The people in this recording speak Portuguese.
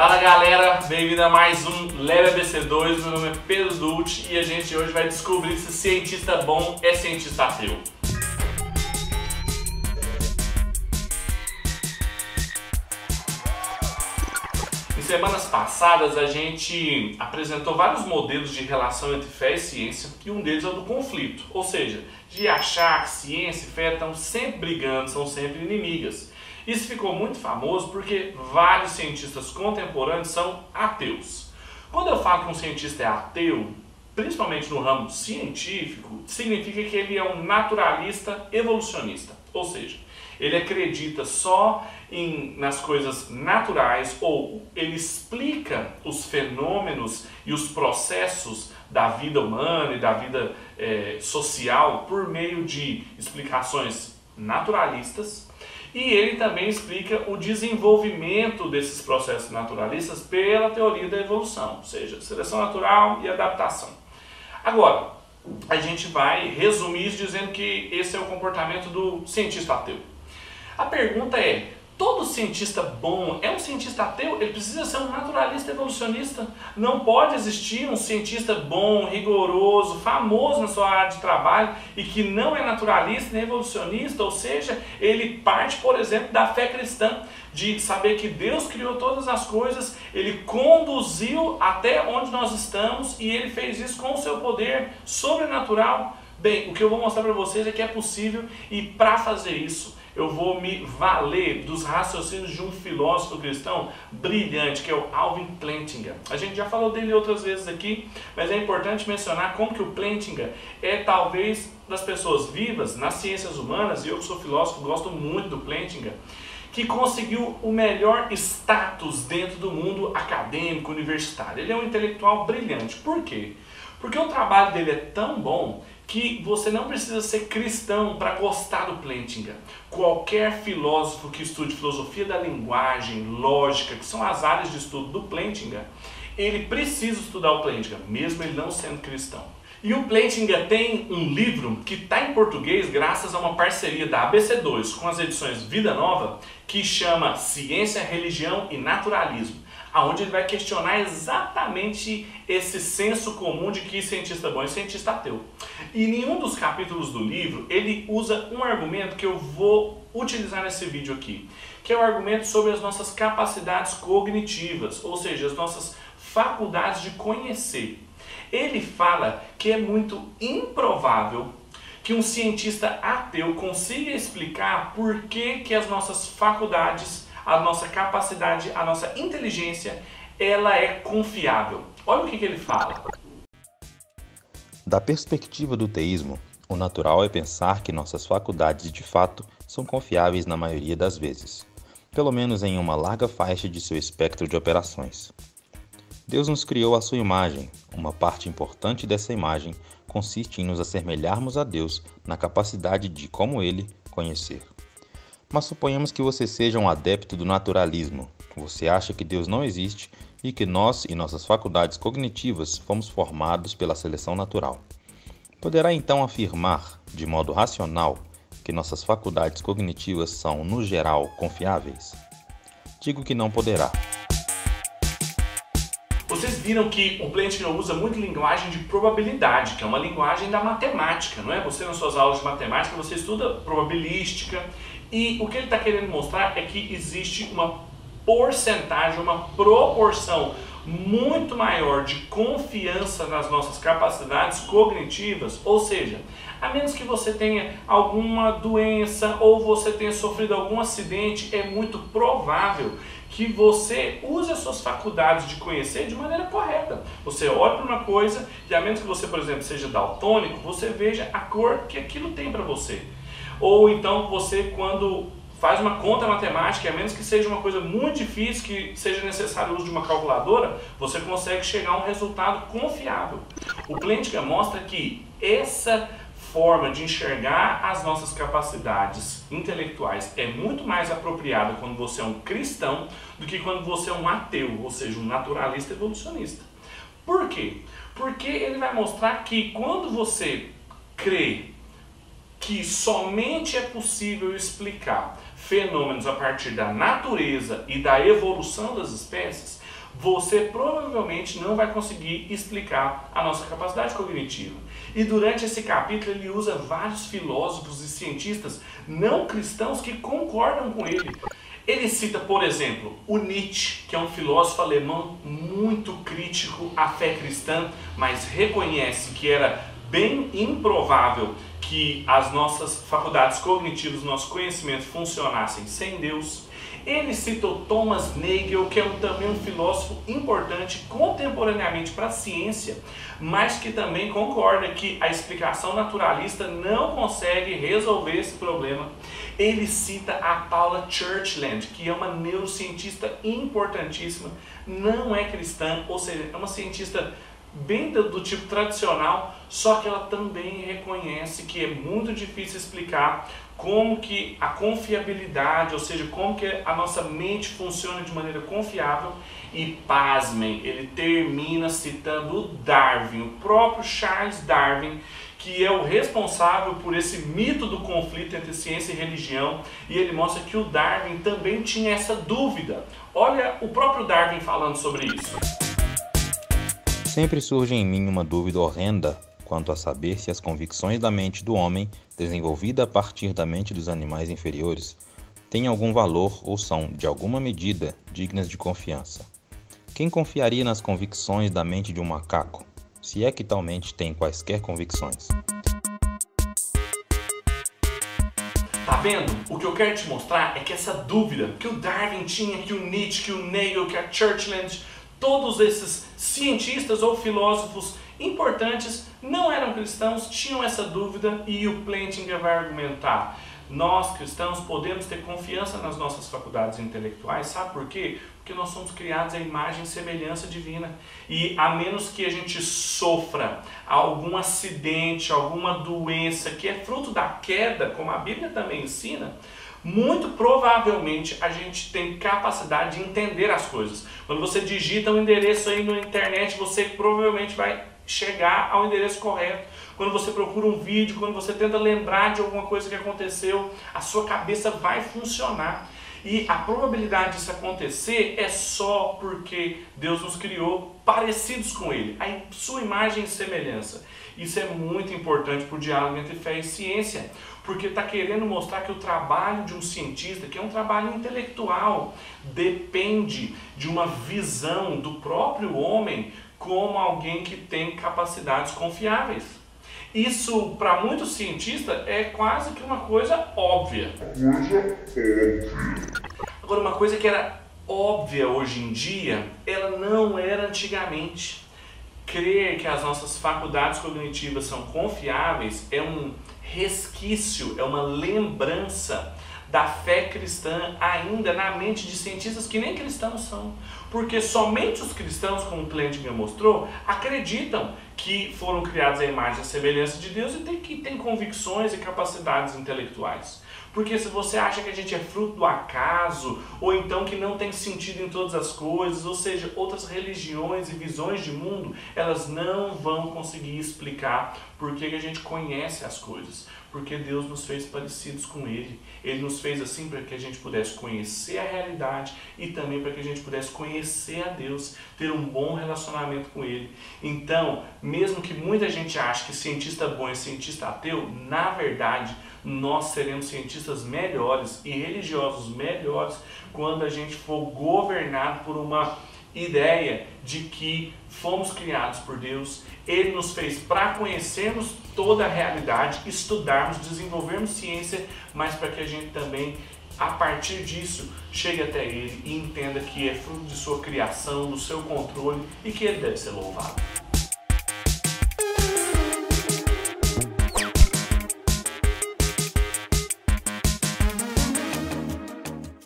Fala galera, bem-vindo a mais um Leve ABC2. Meu nome é Pedro Dulce e a gente hoje vai descobrir se cientista bom é cientista ateu. Em semanas passadas a gente apresentou vários modelos de relação entre fé e ciência e um deles é o do conflito, ou seja, de achar que ciência e fé estão sempre brigando, são sempre inimigas. Isso ficou muito famoso porque vários cientistas contemporâneos são ateus. Quando eu falo que um cientista é ateu, principalmente no ramo científico, significa que ele é um naturalista evolucionista, ou seja, ele acredita só em, nas coisas naturais ou ele explica os fenômenos e os processos da vida humana e da vida é, social por meio de explicações naturalistas e ele também explica o desenvolvimento desses processos naturalistas pela teoria da evolução, ou seja, seleção natural e adaptação. Agora, a gente vai resumir isso dizendo que esse é o comportamento do cientista ateu. A pergunta é: todo cientista bom é um cientista ateu? Ele precisa ser um naturalista evolucionista? Não pode existir um cientista bom, rigoroso, famoso na sua área de trabalho e que não é naturalista nem evolucionista, ou seja, ele parte, por exemplo, da fé cristã, de saber que Deus criou todas as coisas, ele conduziu até onde nós estamos e ele fez isso com o seu poder sobrenatural. Bem, o que eu vou mostrar para vocês é que é possível e para fazer isso, eu vou me valer dos raciocínios de um filósofo cristão brilhante, que é o Alvin Plantinga. A gente já falou dele outras vezes aqui, mas é importante mencionar como que o Plantinga é talvez das pessoas vivas nas ciências humanas, e eu que sou filósofo gosto muito do Plantinga, que conseguiu o melhor status dentro do mundo acadêmico, universitário. Ele é um intelectual brilhante. Por quê? Porque o trabalho dele é tão bom que você não precisa ser cristão para gostar do Plantinga. Qualquer filósofo que estude filosofia da linguagem, lógica, que são as áreas de estudo do Plantinga, ele precisa estudar o Plantinga, mesmo ele não sendo cristão. E o Plantinga tem um livro que está em português graças a uma parceria da ABC2 com as edições Vida Nova, que chama Ciência, Religião e Naturalismo aonde ele vai questionar exatamente esse senso comum de que cientista bom é cientista ateu. E em nenhum dos capítulos do livro ele usa um argumento que eu vou utilizar nesse vídeo aqui, que é o argumento sobre as nossas capacidades cognitivas, ou seja, as nossas faculdades de conhecer. Ele fala que é muito improvável que um cientista ateu consiga explicar por que, que as nossas faculdades a nossa capacidade, a nossa inteligência, ela é confiável. Olha o que, que ele fala. Da perspectiva do teísmo, o natural é pensar que nossas faculdades de fato são confiáveis na maioria das vezes, pelo menos em uma larga faixa de seu espectro de operações. Deus nos criou à sua imagem. Uma parte importante dessa imagem consiste em nos assemelharmos a Deus na capacidade de, como Ele, conhecer. Mas suponhamos que você seja um adepto do naturalismo. Você acha que Deus não existe e que nós e nossas faculdades cognitivas fomos formados pela seleção natural. Poderá então afirmar, de modo racional, que nossas faculdades cognitivas são, no geral, confiáveis? Digo que não poderá. Vocês viram que o Plantino usa muito linguagem de probabilidade, que é uma linguagem da matemática, não é? Você nas suas aulas de matemática você estuda probabilística e o que ele está querendo mostrar é que existe uma porcentagem, uma proporção muito maior de confiança nas nossas capacidades cognitivas, ou seja, a menos que você tenha alguma doença ou você tenha sofrido algum acidente, é muito provável que você use as suas faculdades de conhecer de maneira correta. Você olha para uma coisa e a menos que você, por exemplo, seja daltônico, você veja a cor que aquilo tem para você. Ou então você, quando faz uma conta matemática, a menos que seja uma coisa muito difícil, que seja necessário o uso de uma calculadora, você consegue chegar a um resultado confiável. O Plântica mostra que essa forma de enxergar as nossas capacidades intelectuais é muito mais apropriada quando você é um cristão do que quando você é um ateu, ou seja, um naturalista evolucionista. Por quê? Porque ele vai mostrar que quando você crê que somente é possível explicar fenômenos a partir da natureza e da evolução das espécies, você provavelmente não vai conseguir explicar a nossa capacidade cognitiva. E durante esse capítulo ele usa vários filósofos e cientistas não cristãos que concordam com ele. Ele cita, por exemplo, o Nietzsche, que é um filósofo alemão muito crítico à fé cristã, mas reconhece que era bem improvável que as nossas faculdades cognitivas, nosso conhecimento funcionassem sem Deus. Ele citou Thomas Nagel, que é um, também um filósofo importante contemporaneamente para a ciência, mas que também concorda que a explicação naturalista não consegue resolver esse problema. Ele cita a Paula Churchland, que é uma neurocientista importantíssima, não é cristã, ou seja, é uma cientista bem do, do, tipo tradicional, só que ela também reconhece que é muito difícil explicar como que a confiabilidade, ou seja, como que a nossa mente funciona de maneira confiável e pasmem, ele termina citando o Darwin, o próprio Charles Darwin, que é o responsável por esse mito do conflito entre ciência e religião, e ele mostra que o Darwin também tinha essa dúvida. Olha o próprio Darwin falando sobre isso. Sempre surge em mim uma dúvida horrenda quanto a saber se as convicções da mente do homem, desenvolvida a partir da mente dos animais inferiores, têm algum valor ou são, de alguma medida, dignas de confiança. Quem confiaria nas convicções da mente de um macaco, se é que tal mente tem quaisquer convicções? Tá vendo? O que eu quero te mostrar é que essa dúvida que o Darwin tinha, que o Nietzsche, que o Nagel, que a Churchland todos esses cientistas ou filósofos importantes não eram cristãos, tinham essa dúvida e o Plantinga vai argumentar. Nós cristãos podemos ter confiança nas nossas faculdades intelectuais, sabe por quê? Porque nós somos criados à imagem e semelhança divina. E a menos que a gente sofra algum acidente, alguma doença que é fruto da queda, como a Bíblia também ensina, muito provavelmente a gente tem capacidade de entender as coisas. Quando você digita um endereço aí na internet, você provavelmente vai chegar ao endereço correto. Quando você procura um vídeo, quando você tenta lembrar de alguma coisa que aconteceu, a sua cabeça vai funcionar. E a probabilidade disso acontecer é só porque Deus nos criou parecidos com Ele, a sua imagem e semelhança. Isso é muito importante para o diálogo entre fé e ciência, porque está querendo mostrar que o trabalho de um cientista, que é um trabalho intelectual, depende de uma visão do próprio homem como alguém que tem capacidades confiáveis. Isso, para muitos cientistas, é quase que uma coisa óbvia. Agora, uma coisa que era óbvia hoje em dia, ela não era antigamente. Crer que as nossas faculdades cognitivas são confiáveis é um resquício, é uma lembrança da fé cristã ainda na mente de cientistas que nem cristãos são. Porque somente os cristãos, como o Plantinga mostrou, acreditam que foram criados à imagem e semelhança de Deus e tem, que têm convicções e capacidades intelectuais. Porque se você acha que a gente é fruto do acaso, ou então que não tem sentido em todas as coisas, ou seja, outras religiões e visões de mundo, elas não vão conseguir explicar por que a gente conhece as coisas. Porque Deus nos fez parecidos com Ele. Ele nos fez assim para que a gente pudesse conhecer a realidade e também para que a gente pudesse conhecer a Deus, ter um bom relacionamento com Ele. Então, mesmo que muita gente ache que cientista bom é cientista ateu, na verdade, nós seremos melhores e religiosos melhores quando a gente for governado por uma ideia de que fomos criados por Deus, Ele nos fez para conhecermos toda a realidade, estudarmos, desenvolvermos ciência, mas para que a gente também, a partir disso, chegue até Ele e entenda que é fruto de sua criação, do seu controle e que Ele deve ser louvado.